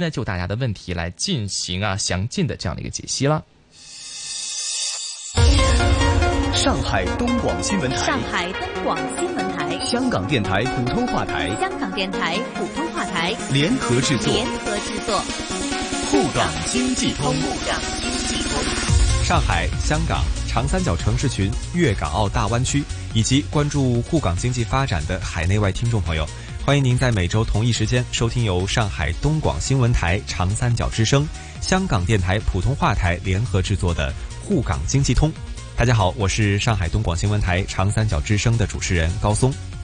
那就大家的问题来进行啊详尽的这样的一个解析了。上海东广新闻台，上海东广新闻台，香港电台普通话台，香港电台普通话台。联合制作，联合制作，沪港经济通，沪港经济通。上海、香港、长三角城市群、粤港澳大湾区以及关注沪港经济发展的海内外听众朋友，欢迎您在每周同一时间收听由上海东广新闻台、长三角之声、香港电台普通话台联合制作的沪港经济通。大家好，我是上海东广新闻台长三角之声的主持人高松。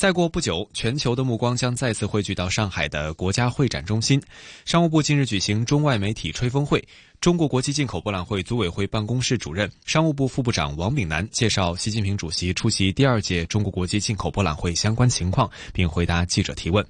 再过不久，全球的目光将再次汇聚到上海的国家会展中心。商务部近日举行中外媒体吹风会，中国国际进口博览会组委会办公室主任、商务部副部长王炳南介绍习近平主席出席第二届中国国际进口博览会相关情况，并回答记者提问。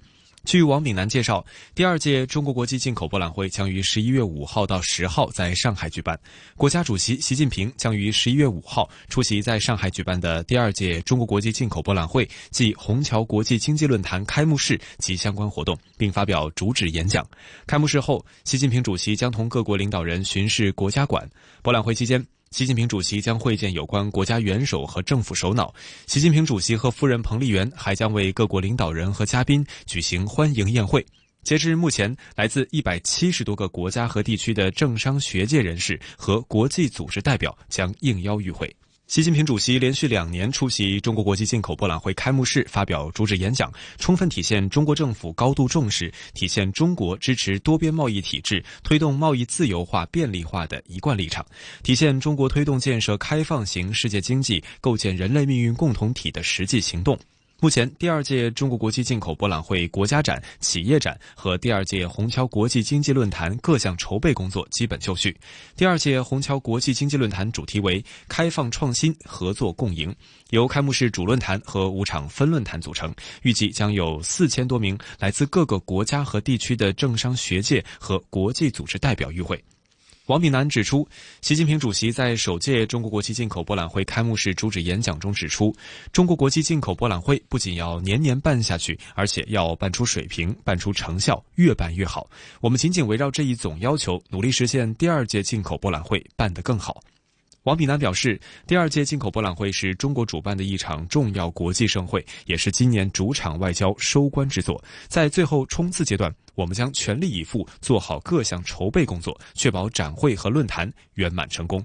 据王炳南介绍，第二届中国国际进口博览会将于十一月五号到十号在上海举办。国家主席习近平将于十一月五号出席在上海举办的第二届中国国际进口博览会暨虹桥国际经济论坛开幕式及相关活动，并发表主旨演讲。开幕式后，习近平主席将同各国领导人巡视国家馆。博览会期间，习近平主席将会见有关国家元首和政府首脑。习近平主席和夫人彭丽媛还将为各国领导人和嘉宾举行欢迎宴会。截至目前，来自一百七十多个国家和地区的政商学界人士和国际组织代表将应邀与会。习近平主席连续两年出席中国国际进口博览会开幕式，发表主旨演讲，充分体现中国政府高度重视、体现中国支持多边贸易体制、推动贸易自由化便利化的一贯立场，体现中国推动建设开放型世界经济、构建人类命运共同体的实际行动。目前，第二届中国国际进口博览会国家展、企业展和第二届虹桥国际经济论坛各项筹备工作基本就绪。第二届虹桥国际经济论坛主题为“开放创新，合作共赢”，由开幕式主论坛和五场分论坛组成，预计将有四千多名来自各个国家和地区的政商学界和国际组织代表与会。王炳南指出，习近平主席在首届中国国际进口博览会开幕式主旨演讲中指出，中国国际进口博览会不仅要年年办下去，而且要办出水平、办出成效，越办越好。我们紧紧围绕这一总要求，努力实现第二届进口博览会办得更好。王炳南表示，第二届进口博览会是中国主办的一场重要国际盛会，也是今年主场外交收官之作。在最后冲刺阶段，我们将全力以赴做好各项筹备工作，确保展会和论坛圆满成功。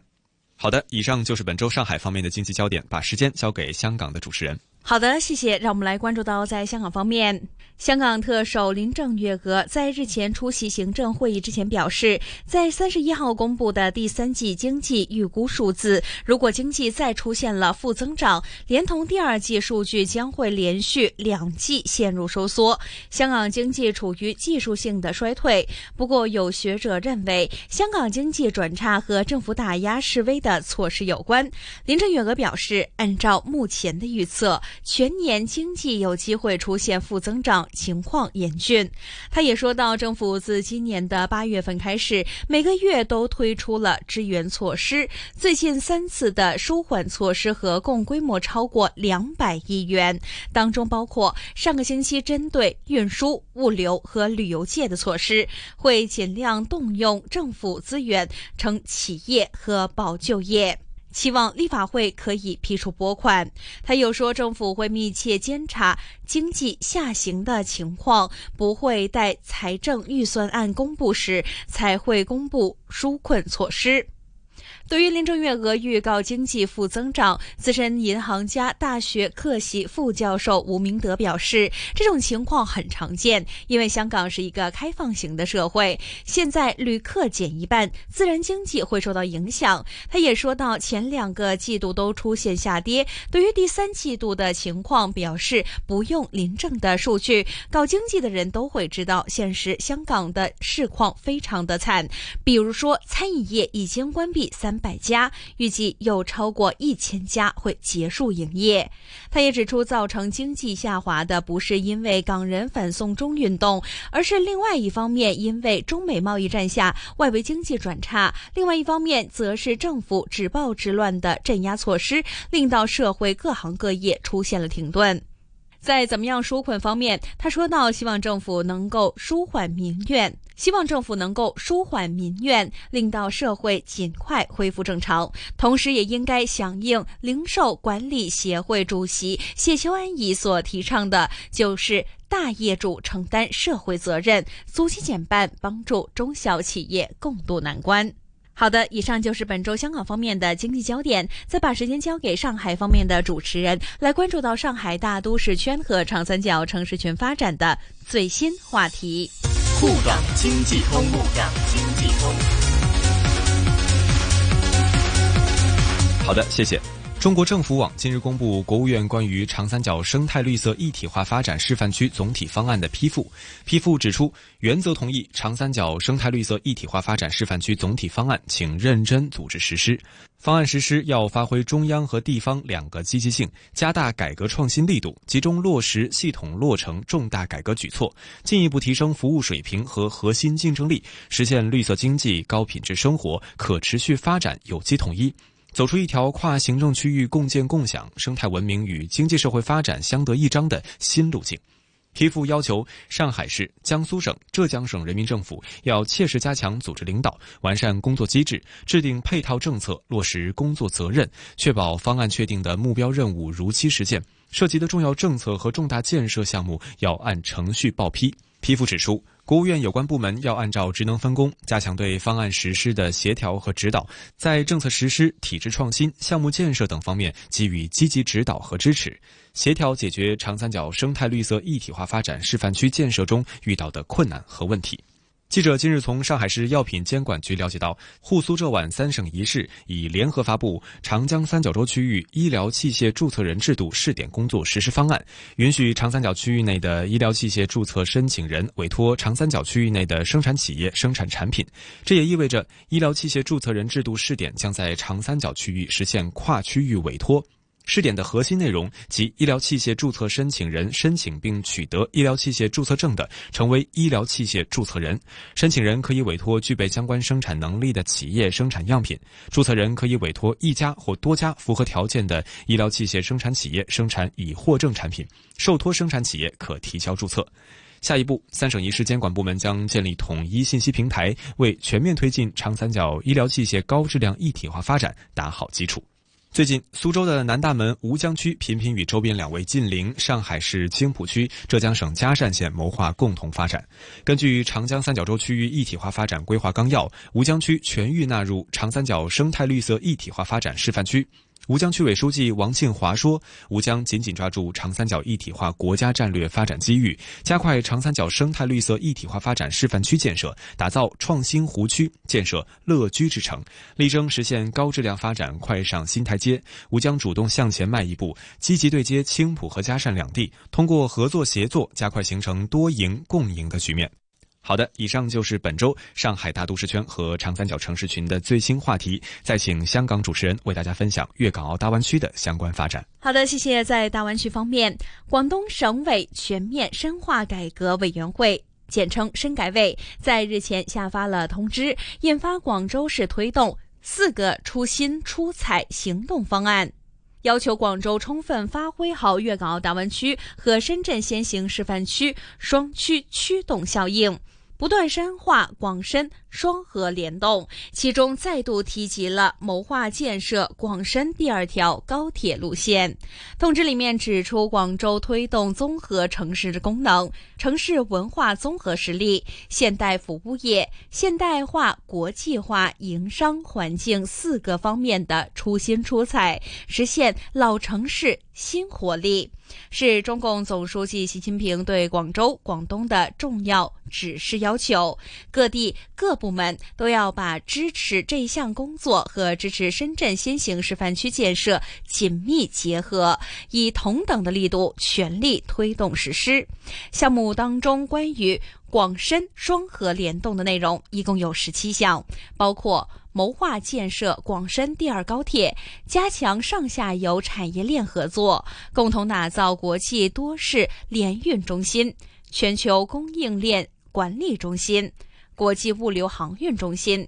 好的，以上就是本周上海方面的经济焦点，把时间交给香港的主持人。好的，谢谢。让我们来关注到在香港方面，香港特首林郑月娥在日前出席行政会议之前表示，在三十一号公布的第三季经济预估数字，如果经济再出现了负增长，连同第二季数据将会连续两季陷入收缩，香港经济处于技术性的衰退。不过，有学者认为，香港经济转差和政府打压示威的措施有关。林郑月娥表示，按照目前的预测。全年经济有机会出现负增长，情况严峻。他也说到，政府自今年的八月份开始，每个月都推出了支援措施，最近三次的舒缓措施合共规模超过两百亿元，当中包括上个星期针对运输、物流和旅游界的措施，会尽量动用政府资源撑企业和保就业。期望立法会可以批出拨款。他又说，政府会密切监察经济下行的情况，不会待财政预算案公布时才会公布纾困措施。对于林郑月娥预告经济负增长，资深银行家、大学客席副教授吴明德表示，这种情况很常见，因为香港是一个开放型的社会，现在旅客减一半，自然经济会受到影响。他也说到，前两个季度都出现下跌，对于第三季度的情况表示，不用林郑的数据，搞经济的人都会知道，现实香港的市况非常的惨，比如说餐饮业已经关闭三。百家，预计有超过一千家会结束营业。他也指出，造成经济下滑的不是因为港人反送中运动，而是另外一方面因为中美贸易战下外围经济转差，另外一方面则是政府止暴制乱的镇压措施，令到社会各行各业出现了停顿。在怎么样纾困方面，他说到希望政府能够舒缓民怨，希望政府能够舒缓民怨，令到社会尽快恢复正常。同时，也应该响应零售管理协会主席谢秋安仪所提倡的，就是大业主承担社会责任，租期减半，帮助中小企业共度难关。好的，以上就是本周香港方面的经济焦点。再把时间交给上海方面的主持人，来关注到上海大都市圈和长三角城市群发展的最新话题。沪港经济通，沪港经济通。好的，谢谢。中国政府网近日公布国务院关于长三角生态绿色一体化发展示范区总体方案的批复。批复指出，原则同意长三角生态绿色一体化发展示范区总体方案，请认真组织实施。方案实施要发挥中央和地方两个积极性，加大改革创新力度，集中落实系统落成重大改革举措，进一步提升服务水平和核心竞争力，实现绿色经济、高品质生活、可持续发展有机统一。走出一条跨行政区域共建共享、生态文明与经济社会发展相得益彰的新路径。批复要求上海市、江苏省、浙江省人民政府要切实加强组织领导，完善工作机制，制定配套政策，落实工作责任，确保方案确定的目标任务如期实现。涉及的重要政策和重大建设项目要按程序报批。批复指出。国务院有关部门要按照职能分工，加强对方案实施的协调和指导，在政策实施、体制创新、项目建设等方面给予积极指导和支持，协调解决长三角生态绿色一体化发展示范区建设中遇到的困难和问题。记者今日从上海市药品监管局了解到，沪苏浙皖三省一市已联合发布长江三角洲区域医疗器械注册人制度试点工作实施方案，允许长三角区域内的医疗器械注册申请人委托长三角区域内的生产企业生产产品。这也意味着，医疗器械注册人制度试点将在长三角区域实现跨区域委托。试点的核心内容及医疗器械注册申请人申请并取得医疗器械注册证的，成为医疗器械注册人。申请人可以委托具备相关生产能力的企业生产样品，注册人可以委托一家或多家符合条件的医疗器械生产企业生产已获证产品。受托生产企业可提交注册。下一步，三省一市监管部门将建立统一信息平台，为全面推进长三角医疗器械高质量一体化发展打好基础。最近，苏州的南大门吴江区频频与周边两位近邻上海市青浦区、浙江省嘉善县谋划共同发展。根据长江三角洲区域一体化发展规划纲要，吴江区全域纳入长三角生态绿色一体化发展示范区。吴江区委书记王庆华说：“吴江紧紧抓住长三角一体化国家战略发展机遇，加快长三角生态绿色一体化发展示范区建设，打造创新湖区，建设乐居之城，力争实现高质量发展快上新台阶。吴江主动向前迈一步，积极对接青浦和嘉善两地，通过合作协作，加快形成多赢共赢的局面。”好的，以上就是本周上海大都市圈和长三角城市群的最新话题。再请香港主持人为大家分享粤港澳大湾区的相关发展。好的，谢谢。在大湾区方面，广东省委全面深化改革委员会（简称深改委）在日前下发了通知，印发广州市推动四个出新出彩行动方案，要求广州充分发挥好粤港澳大湾区和深圳先行示范区双区驱动效应。不断深化广深双核联动，其中再度提及了谋划建设广深第二条高铁路线。通知里面指出，广州推动综合城市的功能、城市文化综合实力、现代服务业、现代化国际化营商环境四个方面的出新出彩，实现老城市新活力。是中共总书记习近平对广州、广东的重要指示要求，各地各部门都要把支持这项工作和支持深圳先行示范区建设紧密结合，以同等的力度全力推动实施。项目当中关于广深双核联动的内容一共有十七项，包括。谋划建设广深第二高铁，加强上下游产业链合作，共同打造国际多式联运中心、全球供应链管理中心、国际物流航运中心。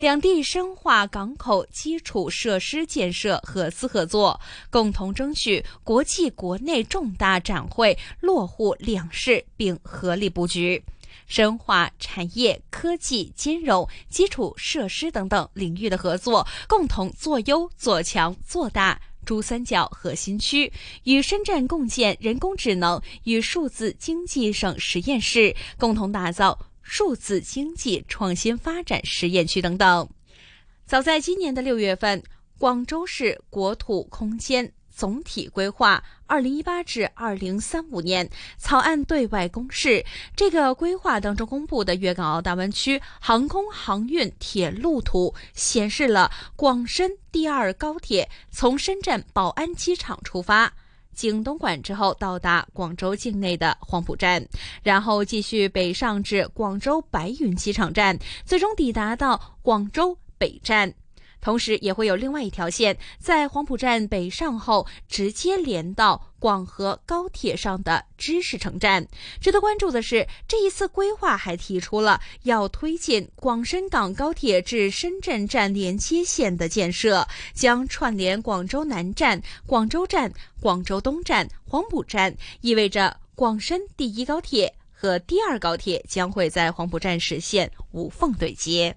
两地深化港口基础设施建设合资合作，共同争取国际国内重大展会落户两市，并合力布局，深化产业、科技、金融、基础设施等等领域的合作，共同做优、做强、做大珠三角核心区，与深圳共建人工智能与数字经济省实验室，共同打造。数字经济创新发展实验区等等。早在今年的六月份，广州市国土空间总体规划（二零一八至二零三五年）草案对外公示。这个规划当中公布的粤港澳大湾区航空航运铁路图，显示了广深第二高铁从深圳宝安机场出发。经东莞之后，到达广州境内的黄埔站，然后继续北上至广州白云机场站，最终抵达到广州北站。同时，也会有另外一条线在黄埔站北上后，直接连到广河高铁上的知识城站。值得关注的是，这一次规划还提出了要推进广深港高铁至深圳站连接线的建设，将串联广州南站、广州站、广州东站、黄埔站，意味着广深第一高铁和第二高铁将会在黄埔站实现无缝对接。